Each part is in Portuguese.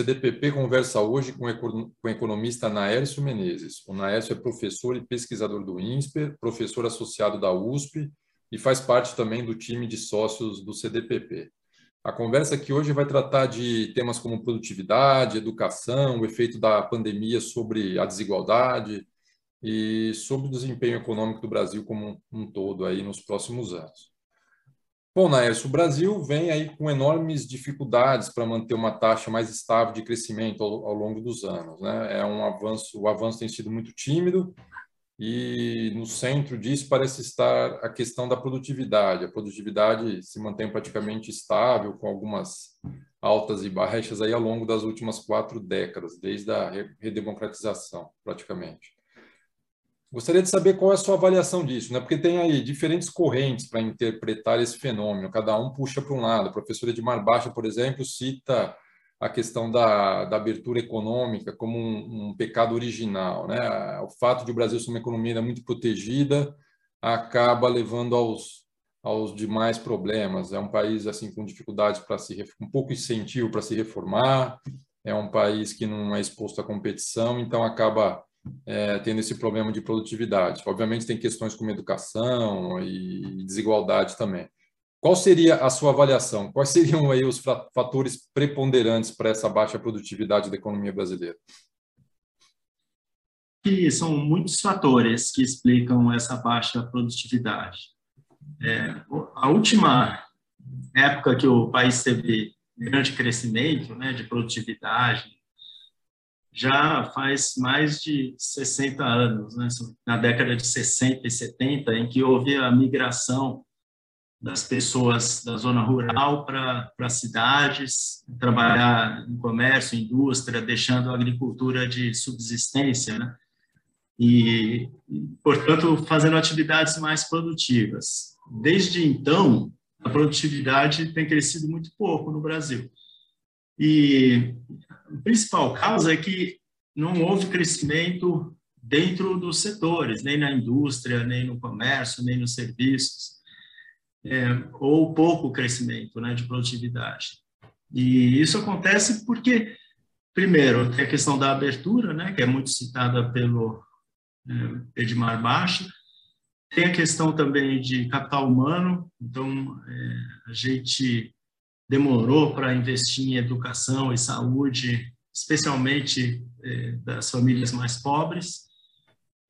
CDPP conversa hoje com o economista Naércio Menezes. O Naércio é professor e pesquisador do INSPER, professor associado da USP e faz parte também do time de sócios do CDPP. A conversa aqui hoje vai tratar de temas como produtividade, educação, o efeito da pandemia sobre a desigualdade e sobre o desempenho econômico do Brasil como um todo aí nos próximos anos. Bom, Naércio, o Brasil vem aí com enormes dificuldades para manter uma taxa mais estável de crescimento ao, ao longo dos anos. Né? É um avanço, o avanço tem sido muito tímido e no centro disso parece estar a questão da produtividade. A produtividade se mantém praticamente estável, com algumas altas e baixas aí ao longo das últimas quatro décadas, desde a redemocratização, praticamente. Gostaria de saber qual é a sua avaliação disso, né? porque tem aí diferentes correntes para interpretar esse fenômeno, cada um puxa para um lado. A professora Edmar Baixa, por exemplo, cita a questão da, da abertura econômica como um, um, pecado original. Né? O fato de o Brasil ser uma economia muito protegida acaba levando aos, aos demais problemas. É um país assim com dificuldades para se um pouco incentivo para se reformar. É um país que não é exposto à competição, então acaba é, tendo esse problema de produtividade. Obviamente tem questões como educação e desigualdade também. Qual seria a sua avaliação? Quais seriam aí os fatores preponderantes para essa baixa produtividade da economia brasileira? São muitos fatores que explicam essa baixa produtividade. É, a última época que o país teve grande crescimento né, de produtividade já faz mais de 60 anos, né, na década de 60 e 70, em que houve a migração das pessoas da zona rural para as cidades, trabalhar em comércio, indústria, deixando a agricultura de subsistência, né? E, portanto, fazendo atividades mais produtivas. Desde então, a produtividade tem crescido muito pouco no Brasil. E a principal causa é que não houve crescimento dentro dos setores, nem na indústria, nem no comércio, nem nos serviços é, ou pouco crescimento né, de produtividade. E isso acontece porque, primeiro, tem a questão da abertura, né, que é muito citada pelo é, Edmar Baixa, tem a questão também de capital humano, então é, a gente demorou para investir em educação e saúde, especialmente é, das famílias mais pobres.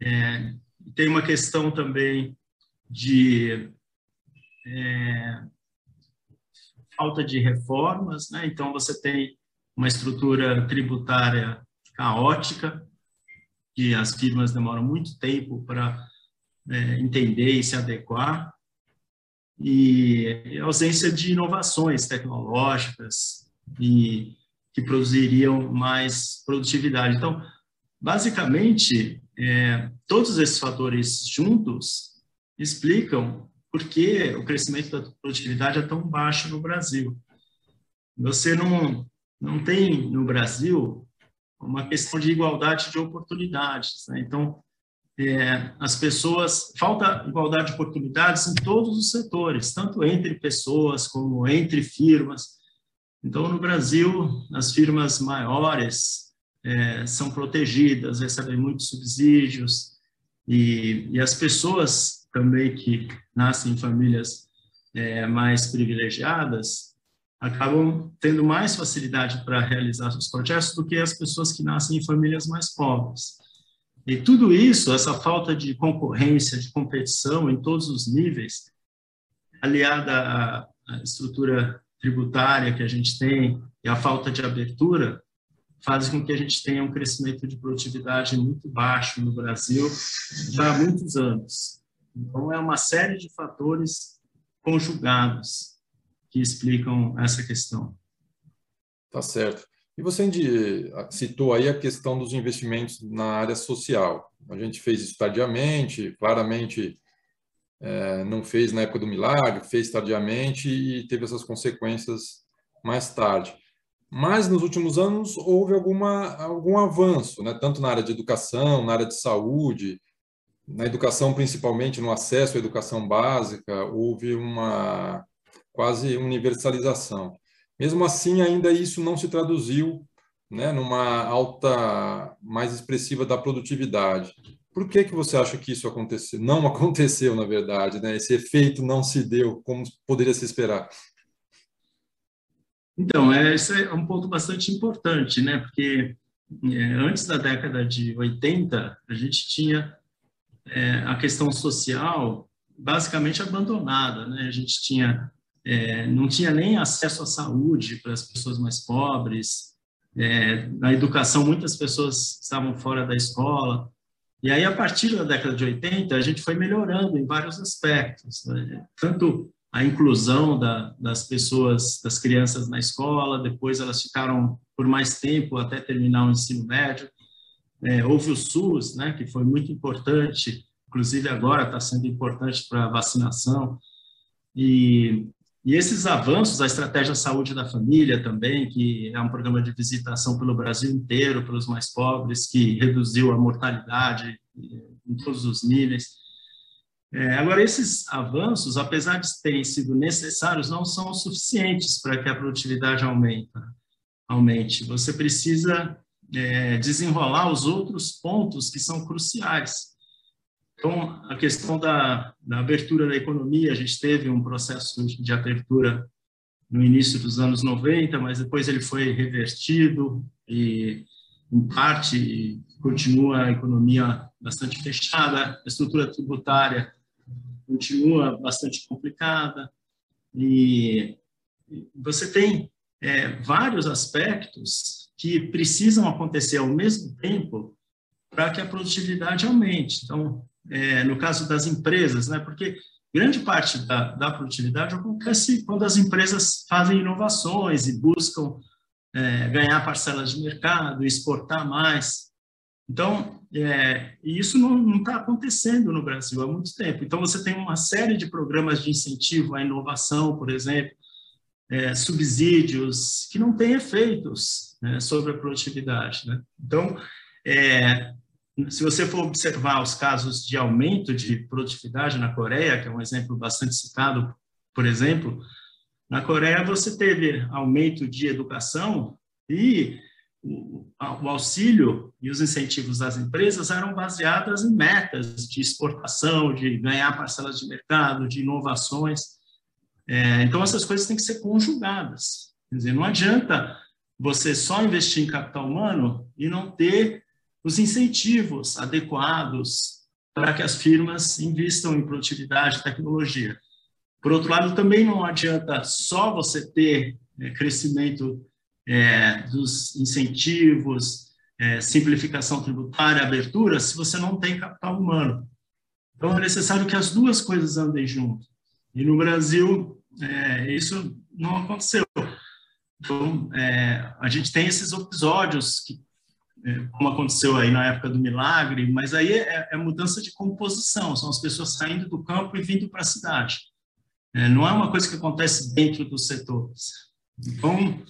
É, tem uma questão também de é, falta de reformas, né? então você tem uma estrutura tributária caótica, que as firmas demoram muito tempo para é, entender e se adequar, e ausência de inovações tecnológicas e que produziriam mais produtividade. Então, basicamente, é, todos esses fatores juntos explicam por que o crescimento da produtividade é tão baixo no Brasil. Você não, não tem no Brasil uma questão de igualdade de oportunidades. Né? Então, é, as pessoas, falta igualdade de oportunidades em todos os setores, tanto entre pessoas como entre firmas. Então, no Brasil, as firmas maiores é, são protegidas, recebem muitos subsídios, e, e as pessoas também que nascem em famílias é, mais privilegiadas acabam tendo mais facilidade para realizar seus projetos do que as pessoas que nascem em famílias mais pobres. E tudo isso, essa falta de concorrência, de competição em todos os níveis, aliada à, à estrutura tributária que a gente tem e a falta de abertura, faz com que a gente tenha um crescimento de produtividade muito baixo no Brasil já há muitos anos. Então, é uma série de fatores conjugados que explicam essa questão. Tá certo. E você citou aí a questão dos investimentos na área social. A gente fez isso tardiamente, claramente é, não fez na época do milagre, fez tardiamente e teve essas consequências mais tarde. Mas nos últimos anos houve alguma, algum avanço, né? tanto na área de educação, na área de saúde, na educação, principalmente no acesso à educação básica, houve uma quase universalização. Mesmo assim, ainda isso não se traduziu né, numa alta mais expressiva da produtividade. Por que, que você acha que isso aconteceu? Não aconteceu, na verdade, né? Esse efeito não se deu como poderia se esperar. Então, é, esse é um ponto bastante importante, né? Porque é, antes da década de 80, a gente tinha é, a questão social basicamente abandonada, né? A gente tinha é, não tinha nem acesso à saúde para as pessoas mais pobres, é, na educação muitas pessoas estavam fora da escola, e aí a partir da década de 80 a gente foi melhorando em vários aspectos, né? tanto a inclusão da, das pessoas, das crianças na escola, depois elas ficaram por mais tempo até terminar o ensino médio, é, houve o SUS, né, que foi muito importante, inclusive agora está sendo importante para vacinação, e e esses avanços, a estratégia saúde da família também, que é um programa de visitação pelo Brasil inteiro, pelos mais pobres, que reduziu a mortalidade em todos os níveis. É, agora, esses avanços, apesar de terem sido necessários, não são suficientes para que a produtividade aumenta, aumente. Você precisa é, desenrolar os outros pontos que são cruciais. Então, a questão da, da, abertura da economia, a gente teve um processo de abertura no início dos anos 90, mas depois ele foi revertido e, em parte, continua a economia bastante fechada, a estrutura tributária continua bastante complicada e você tem é, vários aspectos que precisam acontecer ao mesmo tempo para que a produtividade aumente. Então, é, no caso das empresas, né? porque grande parte da, da, produtividade acontece quando as empresas fazem inovações e buscam é, ganhar parcelas de mercado, exportar mais. Então, é, isso não está acontecendo no Brasil há muito tempo. Então, você tem uma série de programas de incentivo à inovação, por exemplo, é, subsídios que não têm efeitos né, sobre a produtividade. Né? Então, é, se você for observar os casos de aumento de produtividade na Coreia, que é um exemplo bastante citado, por exemplo, na Coreia você teve aumento de educação e o, auxílio e os incentivos das empresas eram baseados em metas de exportação, de ganhar parcelas de mercado, de inovações. É, então, essas coisas têm que ser conjugadas. Quer dizer, não adianta você só investir em capital humano e não ter os incentivos adequados para que as firmas investam em produtividade e tecnologia. Por outro lado, também não adianta só você ter é, crescimento é, dos incentivos, é, simplificação tributária, abertura, se você não tem capital humano. Então, é necessário que as duas coisas andem junto. E no Brasil, é, isso não aconteceu. Então, é, a gente tem esses episódios que como aconteceu aí na época do milagre, mas aí é, é mudança de composição, são as pessoas saindo do campo e vindo para a cidade. É, não é uma coisa que acontece dentro dos setores. Então,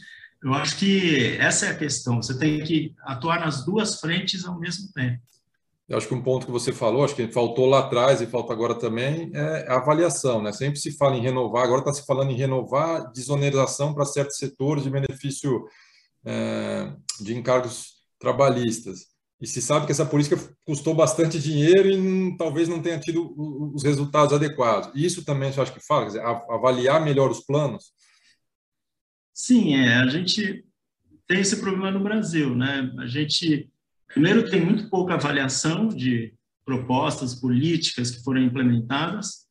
eu acho que essa é a questão, você tem que atuar nas duas frentes ao mesmo tempo. Eu acho que um ponto que você falou, acho que faltou lá atrás e falta agora também, é a avaliação. Né? Sempre se fala em renovar, agora está se falando em renovar desoneração para certos setores de benefício é, de encargos trabalhistas. E se sabe que essa política custou bastante dinheiro e talvez não tenha tido os resultados adequados. Isso também acha que fala? Dizer, avaliar melhor os planos? Sim, é. A gente tem esse problema no Brasil, né? A gente, primeiro, tem muito pouca avaliação de propostas políticas que foram implementadas.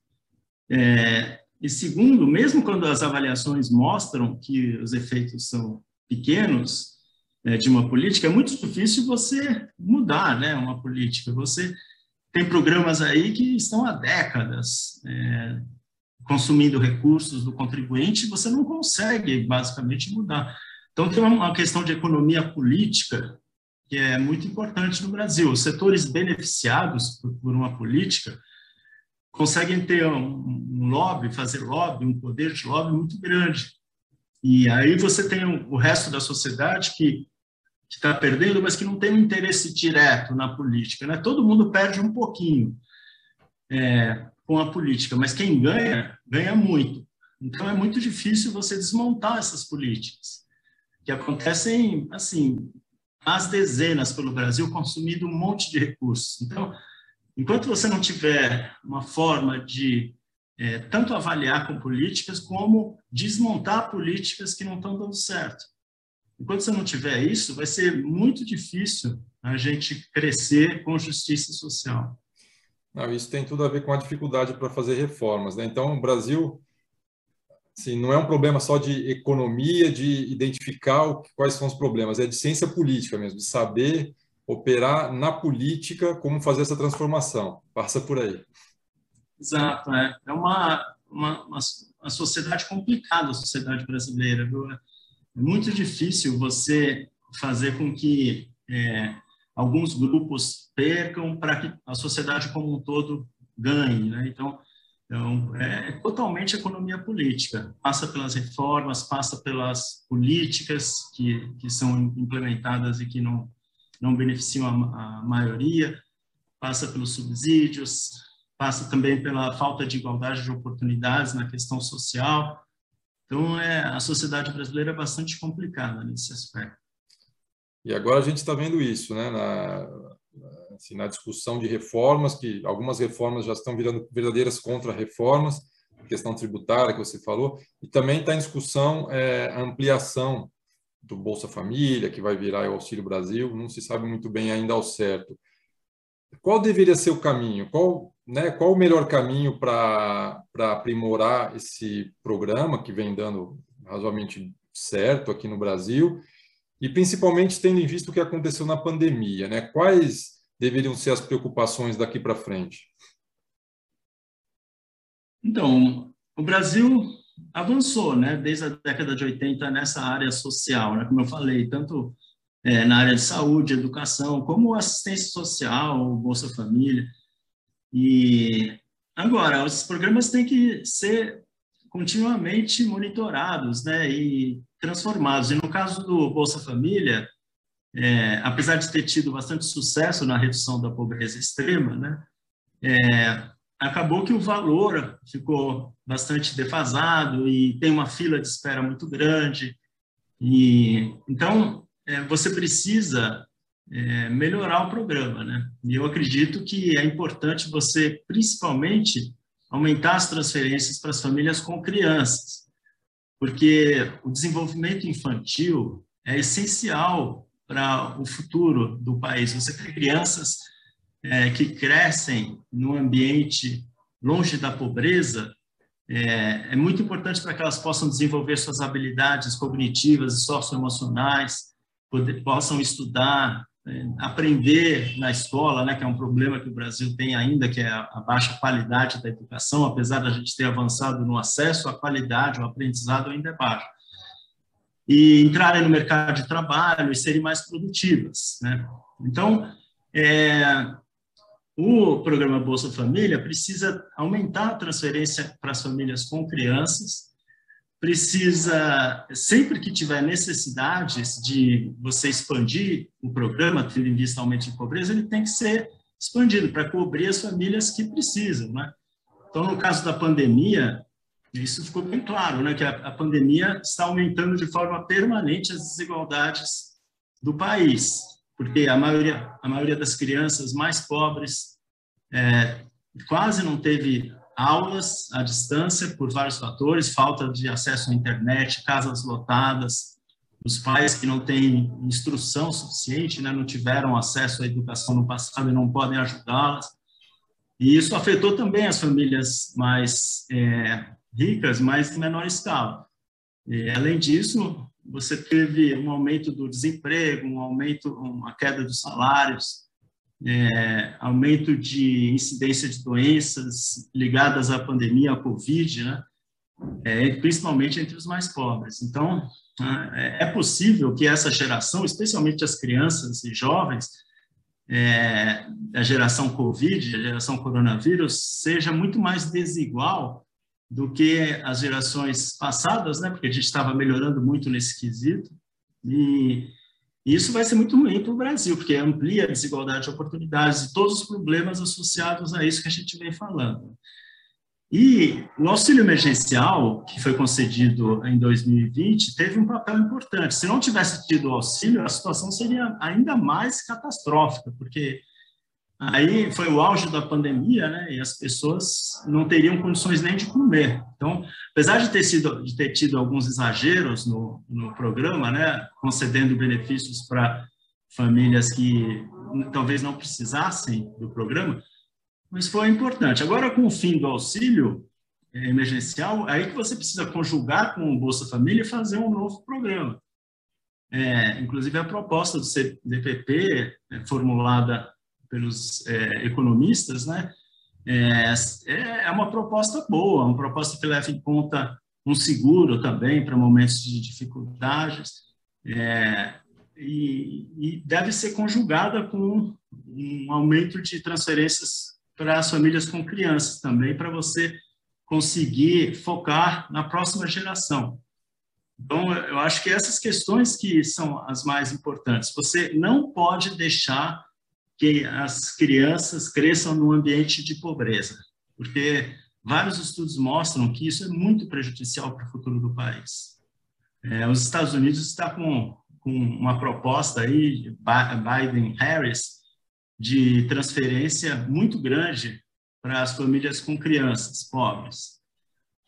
É, e segundo, mesmo quando as avaliações mostram que os efeitos são pequenos, de uma política, é muito difícil você mudar né, uma política. Você tem programas aí que estão há décadas é, consumindo recursos do contribuinte você não consegue, basicamente, mudar. Então, tem uma questão de economia política que é muito importante no Brasil. Os setores beneficiados por uma política conseguem ter um lobby, fazer lobby, um poder de lobby muito grande. E aí você tem o resto da sociedade que está perdendo, mas que não tem um interesse direto na política. Né? Todo mundo perde um pouquinho é, com a política, mas quem ganha, ganha muito. Então é muito difícil você desmontar essas políticas, que acontecem assim às dezenas pelo Brasil, consumindo um monte de recursos. Então, enquanto você não tiver uma forma de é, tanto avaliar com políticas, como desmontar políticas que não estão dando certo. Enquanto você não tiver isso, vai ser muito difícil a gente crescer com justiça social. Não, isso tem tudo a ver com a dificuldade para fazer reformas. Né? Então, o Brasil assim, não é um problema só de economia, de identificar quais são os problemas, é de ciência política mesmo, de saber operar na política como fazer essa transformação. Passa por aí. Exato, é, é uma, uma, uma, uma sociedade complicada, a sociedade brasileira. Viu? É muito difícil você fazer com que é, alguns grupos percam para que a sociedade como um todo ganhe. Né? Então, então, é totalmente economia política. Passa pelas reformas, passa pelas políticas que, que são implementadas e que não, não beneficiam a, a maioria, passa pelos subsídios, passa também pela falta de igualdade de oportunidades na questão social. Então, é, a sociedade brasileira é bastante complicada nesse aspecto. E agora a gente está vendo isso, né? Na, assim, na discussão de reformas, que algumas reformas já estão virando verdadeiras contra-reformas, questão tributária que você falou, e também está em discussão é, a ampliação do Bolsa Família, que vai virar o Auxílio Brasil, não se sabe muito bem ainda ao certo. Qual deveria ser o caminho? Qual, né, qual o melhor caminho para aprimorar esse programa que vem dando razoavelmente certo aqui no Brasil? E principalmente tendo em vista o que aconteceu na pandemia, né? Quais deveriam ser as preocupações daqui para frente? Então, o Brasil avançou, né, desde a década de 80 nessa área social, né, como eu falei, tanto é, na área de saúde, educação, como assistência social, Bolsa Família. E agora, os programas têm que ser continuamente monitorados, né, e transformados. E no caso do Bolsa Família, é, apesar de ter tido bastante sucesso na redução da pobreza extrema, né, é, acabou que o valor ficou bastante defasado e tem uma fila de espera muito grande. E então é, você precisa é, melhorar o programa, né? E eu acredito que é importante você, principalmente, aumentar as transferências para as famílias com crianças, porque o desenvolvimento infantil é essencial para o futuro do país. Você tem crianças é, que crescem num ambiente longe da pobreza, é, é muito importante para que elas possam desenvolver suas habilidades cognitivas e socioemocionais, poder, possam estudar, é, aprender na escola, né, que é um problema que o Brasil tem ainda, que é a, a baixa qualidade da educação, apesar da gente ter avançado no acesso à qualidade, o aprendizado ainda é baixo e entrarem no mercado de trabalho e serem mais produtivas. Né? Então, é, o programa Bolsa Família precisa aumentar a transferência para as famílias com crianças, precisa, sempre que tiver necessidades de você expandir o programa, tendo em vista aumento de pobreza, ele tem que ser expandido para cobrir as famílias que precisam. Né? Então, no caso da pandemia, isso ficou bem claro, né, que a, a pandemia está aumentando de forma permanente as desigualdades do país, porque a maioria, a maioria das crianças mais pobres é, quase não teve aulas à distância por vários fatores, falta de acesso à internet, casas lotadas, os pais que não têm instrução suficiente, né, não tiveram acesso à educação no passado e não podem ajudá-las. E isso afetou também as famílias mais é, ricas, mas em menor escala. E, além disso, você teve um aumento do desemprego, um aumento, uma queda dos salários, é, aumento de incidência de doenças ligadas à pandemia, à Covid, né? É, principalmente entre os mais pobres. Então, é, é possível que essa geração, especialmente as crianças e jovens, é, a geração Covid, a geração coronavírus, seja muito mais desigual do que as gerações passadas, né? Porque a gente estava melhorando muito nesse quesito e isso vai ser muito ruim para o Brasil, porque amplia a desigualdade de oportunidades e todos os problemas associados a isso que a gente vem falando. E o auxílio emergencial, que foi concedido em 2020, teve um papel importante. Se não tivesse tido o auxílio, a situação seria ainda mais catastrófica, porque aí foi o auge da pandemia, né? E as pessoas não teriam condições nem de comer. Então, apesar de ter sido de ter tido alguns exageros no, no programa, né, concedendo benefícios para famílias que talvez não precisassem do programa, mas foi importante. Agora, com o fim do auxílio é, emergencial, aí que você precisa conjugar com o Bolsa Família e fazer um novo programa. É, inclusive, a proposta do CDPP, é, formulada pelos é, economistas, né, é, é, é uma proposta boa, uma proposta que leva em conta um seguro também para momentos de dificuldades, é, e, e, deve ser conjugada com um aumento de transferências para as famílias com crianças também, para você conseguir focar na próxima geração. Então, eu acho que essas questões que são as mais importantes. Você não pode deixar que as crianças cresçam num ambiente de pobreza, porque vários estudos mostram que isso é muito prejudicial para o futuro do país. É, os Estados Unidos está com, com uma proposta aí, Biden-Harris, de transferência muito grande para as famílias com crianças pobres.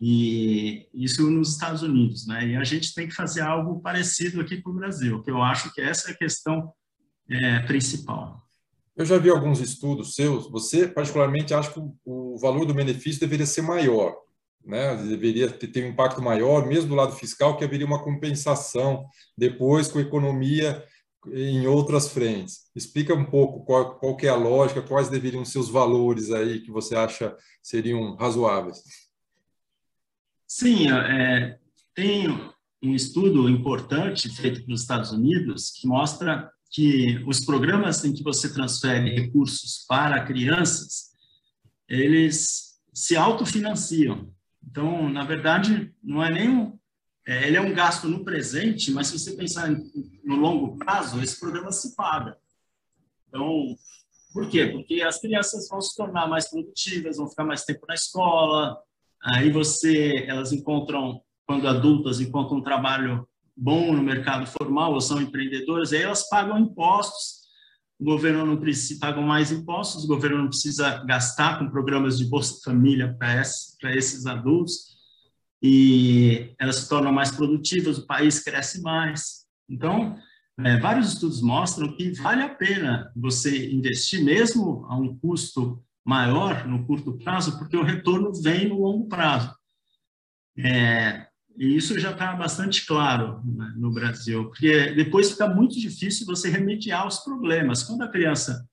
E isso nos Estados Unidos, né? E a gente tem que fazer algo parecido aqui para o Brasil, que eu acho que essa é a questão é, principal. Eu já vi alguns estudos seus. Você, particularmente, acha que o valor do benefício deveria ser maior, né? Deveria ter, um impacto maior, mesmo do lado fiscal, que haveria uma compensação depois com a economia em outras frentes. Explica um pouco qual, qual que é a lógica, quais deveriam ser os valores aí que você acha seriam razoáveis. Sim, é, tem um estudo importante feito nos Estados Unidos que mostra que os programas em que você transfere recursos para crianças, eles se autofinanciam. Então, na verdade, não é nem um, é, ele é um gasto no presente, mas se você pensar no longo prazo, esse programa se paga. Então, por quê? Porque as crianças vão se tornar mais produtivas, vão ficar mais tempo na escola, aí você, elas encontram, quando adultas, encontram um trabalho bom no mercado formal, ou são empreendedoras, aí elas pagam impostos, o governo não precisa, pagam mais impostos, o governo não precisa gastar com programas de Bolsa Família para esses adultos, e elas se tornam mais produtivas, o país cresce mais. Então, é, vários estudos mostram que vale a pena você investir mesmo a um custo maior no curto prazo, porque o retorno vem no longo prazo. É, e isso já está bastante claro né, no Brasil, porque depois fica muito difícil você remediar os problemas. Quando a criança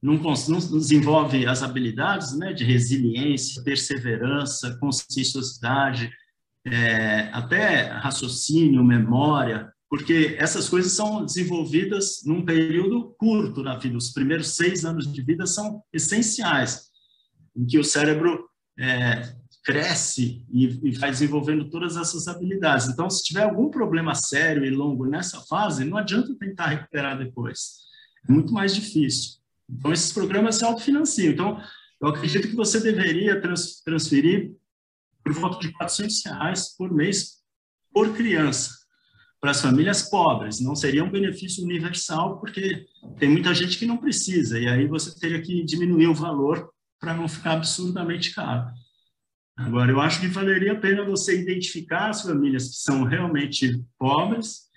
não, não desenvolve as habilidades né, de resiliência, perseverança, conscienciosidade, é, até raciocínio, memória, porque essas coisas são desenvolvidas num período curto na vida. Os primeiros seis anos de vida são essenciais, em que o cérebro é, cresce e, e vai desenvolvendo todas essas habilidades. Então, se tiver algum problema sério e longo nessa fase, não adianta tentar recuperar depois. É muito mais difícil. Então, esses programas se autofinanciam. Então, eu acredito que você deveria trans, transferir por volta de 400 reais por mês por criança para as famílias pobres. Não seria um benefício universal, porque tem muita gente que não precisa, e aí você teria que diminuir o valor para não ficar absurdamente caro. Agora, eu acho que valeria a pena você identificar as famílias que são realmente pobres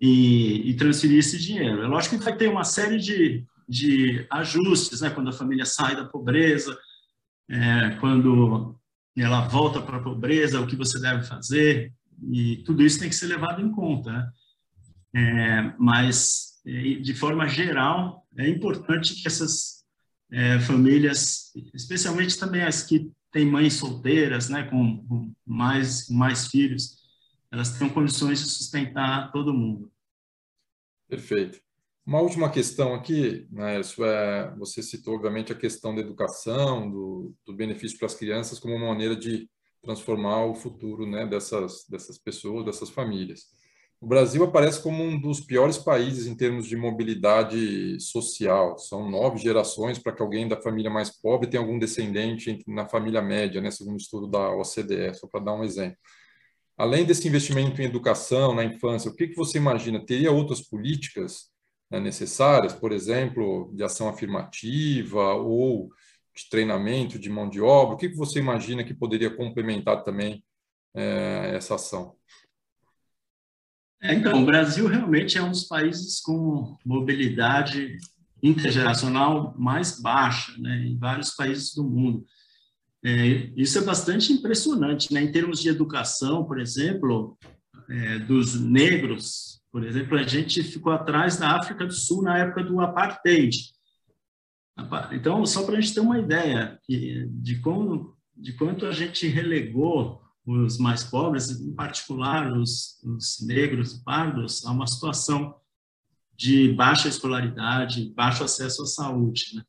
e, e transferir esse dinheiro. É lógico que vai ter uma série de, de ajustes, né? quando a família sai da pobreza, é, quando ela volta para a pobreza, o que você deve fazer, e tudo isso tem que ser levado em conta. Né? É, mas, de forma geral, é importante que essas é, famílias, especialmente também as que têm mães solteiras, né, com, com mais, mais filhos, elas tenham condições de sustentar todo mundo. Perfeito. Uma última questão aqui, né, é, você citou, obviamente, a questão da educação, do, do benefício para as crianças como uma maneira de transformar o futuro né, dessas, dessas pessoas, dessas famílias. O Brasil aparece como um dos piores países em termos de mobilidade social. São nove gerações para que alguém da família mais pobre tenha algum descendente na família média, né, segundo o estudo da OCDE, só para dar um exemplo. Além desse investimento em educação, na infância, o que, que você imagina? Teria outras políticas né, necessárias, por exemplo, de ação afirmativa ou de treinamento de mão de obra? O que, que você imagina que poderia complementar também é, essa ação? É, então, o Brasil realmente é um dos países com mobilidade intergeracional mais baixa, né, em vários países do mundo. É, isso é bastante impressionante, né? Em termos de educação, por exemplo, é, dos negros, por exemplo, a gente ficou atrás da África do Sul na época do apartheid. Então, só para a gente ter uma ideia de como, de quanto a gente relegou os mais pobres, em particular os, os negros e pardos, a uma situação de baixa escolaridade, baixo acesso à saúde. Né?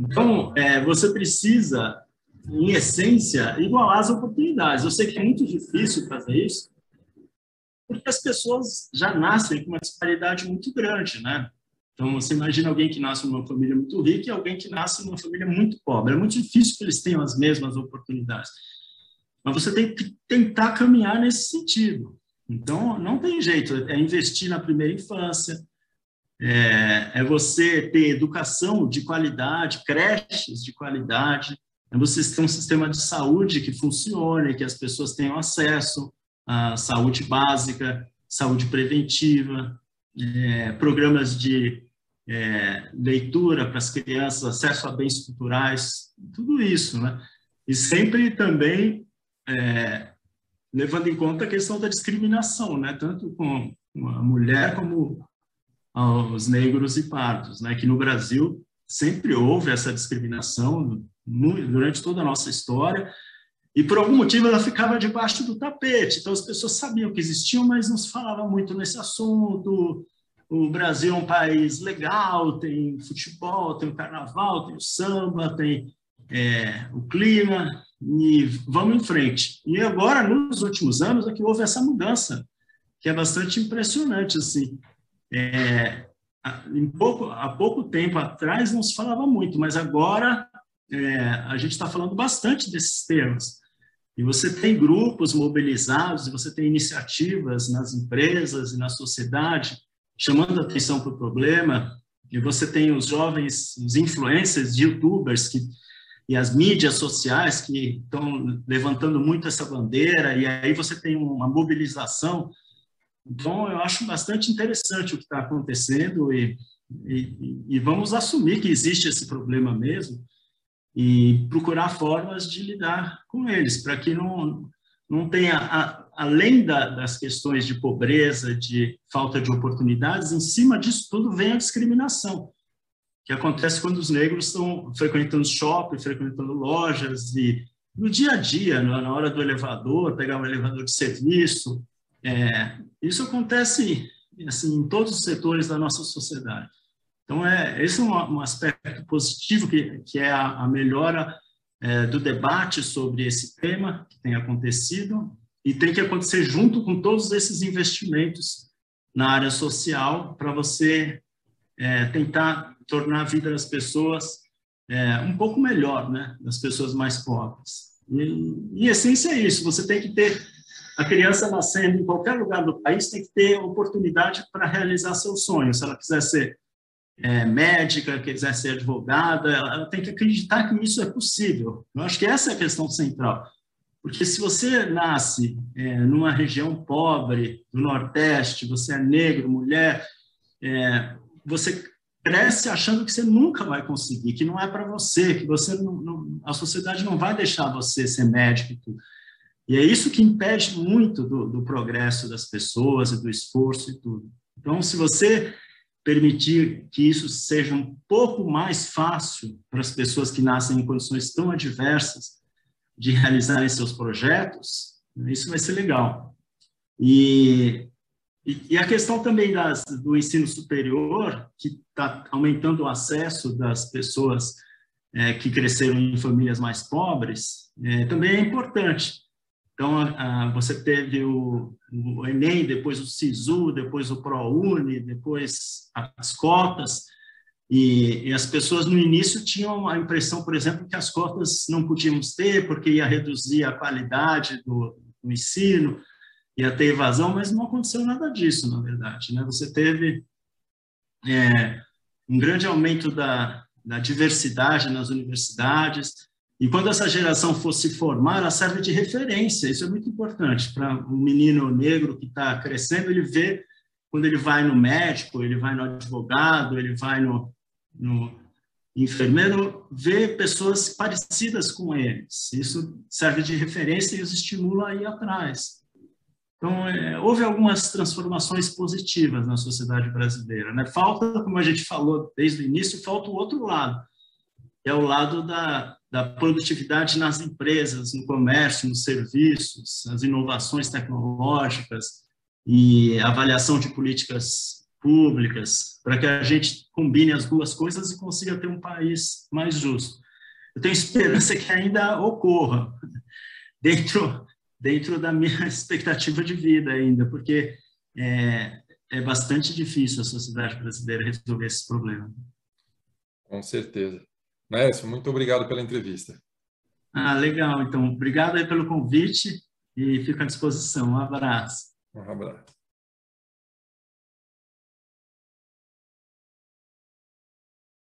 Então, é, você precisa, em essência, igualar as oportunidades. Eu sei que é muito difícil fazer isso, porque as pessoas já nascem com uma disparidade muito grande, né? Então, você imagina alguém que nasce numa família muito rica e alguém que nasce numa família muito pobre. É muito difícil que eles tenham as mesmas oportunidades. Mas você tem que tentar caminhar nesse sentido. Então, não tem jeito, é investir na primeira infância, é, é você ter educação de qualidade, creches de qualidade, é você ter um sistema de saúde que funcione, que as pessoas tenham acesso à saúde básica, saúde preventiva, é, programas de é, leitura para as crianças, acesso a bens culturais, tudo isso, né? E sempre também é, levando em conta a questão da discriminação, né? Tanto com a mulher como os negros e pardos, né? Que no Brasil sempre houve essa discriminação durante toda a nossa história e por algum motivo ela ficava debaixo do tapete. Então as pessoas sabiam que existiam, mas não se falava muito nesse assunto o Brasil é um país legal, tem futebol, tem o carnaval, tem o samba, tem é, o clima, e vamos em frente. E agora, nos últimos anos, é que houve essa mudança, que é bastante impressionante. Assim. É, em pouco, há pouco tempo atrás não se falava muito, mas agora é, a gente está falando bastante desses temas. E você tem grupos mobilizados, você tem iniciativas nas empresas e na sociedade chamando atenção para o problema, e você tem os jovens, os influencers, youtubers que, e as mídias sociais que estão levantando muito essa bandeira, e aí você tem uma mobilização. Então, eu acho bastante interessante o que está acontecendo e, e, e vamos assumir que existe esse problema mesmo e procurar formas de lidar com eles, para que não, não tenha a, além da, das questões de pobreza, de falta de oportunidades, em cima disso tudo vem a discriminação, que acontece quando os negros estão frequentando shopping, frequentando lojas e no dia a dia, na hora do elevador, pegar um elevador de serviço, é, isso acontece assim, em todos os setores da nossa sociedade. Então, é, esse é um, um aspecto positivo, que, que é a, a melhora é, do debate sobre esse tema que tem acontecido, e tem que acontecer junto com todos esses investimentos na área social para você é, tentar tornar a vida das pessoas é, um pouco melhor, né? Das pessoas mais pobres. E, em essência é isso. Você tem que ter a criança nascendo em qualquer lugar do país tem que ter oportunidade para realizar seus sonhos. Se ela quiser ser é, médica, quiser ser advogada, ela, ela tem que acreditar que isso é possível. Eu acho que essa é a questão central. Porque se você nasce é, numa região pobre do Nordeste, você é negro, mulher, é, você cresce achando que você nunca vai conseguir, que não é para você, que você não, não, a sociedade não vai deixar você ser médico e é isso que impede muito do, do progresso das pessoas e do esforço e tudo. Então, se você permitir que isso seja um pouco mais fácil para as pessoas que nascem em condições tão adversas, de realizarem seus projetos, isso vai ser legal. E, e, e a questão também das, do ensino superior, que está aumentando o acesso das pessoas é, que cresceram em famílias mais pobres, é, também é importante, Então, você teve o, o, Enem, depois o SISU, depois o ProUni, depois as cotas, e, e, as pessoas no início tinham a impressão, por exemplo, que as cotas não podíamos ter porque ia reduzir a qualidade do, do ensino, ia ter evasão, mas não aconteceu nada disso, na verdade. Né? Você teve é, um grande aumento da, da diversidade nas universidades, e quando essa geração for se formar, ela serve de referência. Isso é muito importante para um menino negro que está crescendo. Ele vê quando ele vai no médico, ele vai no advogado, ele vai no, no enfermeiro, vê pessoas parecidas com eles. Isso serve de referência e os estimula a ir atrás. Então, é, houve algumas transformações positivas na sociedade brasileira. Né? Falta, como a gente falou desde o início, falta o outro lado, que é o lado da, da produtividade nas empresas, no comércio, nos serviços, as inovações tecnológicas e avaliação de políticas públicas, para que a gente combine as duas coisas e consiga ter um país mais justo. Eu tenho esperança que ainda ocorra dentro dentro da minha expectativa de vida ainda, porque é, é bastante difícil a sociedade brasileira resolver esse problema. Com certeza. Mércio, muito obrigado pela entrevista. Ah, legal. Então, obrigado aí pelo convite e fico à disposição. Um abraço. Um abraço.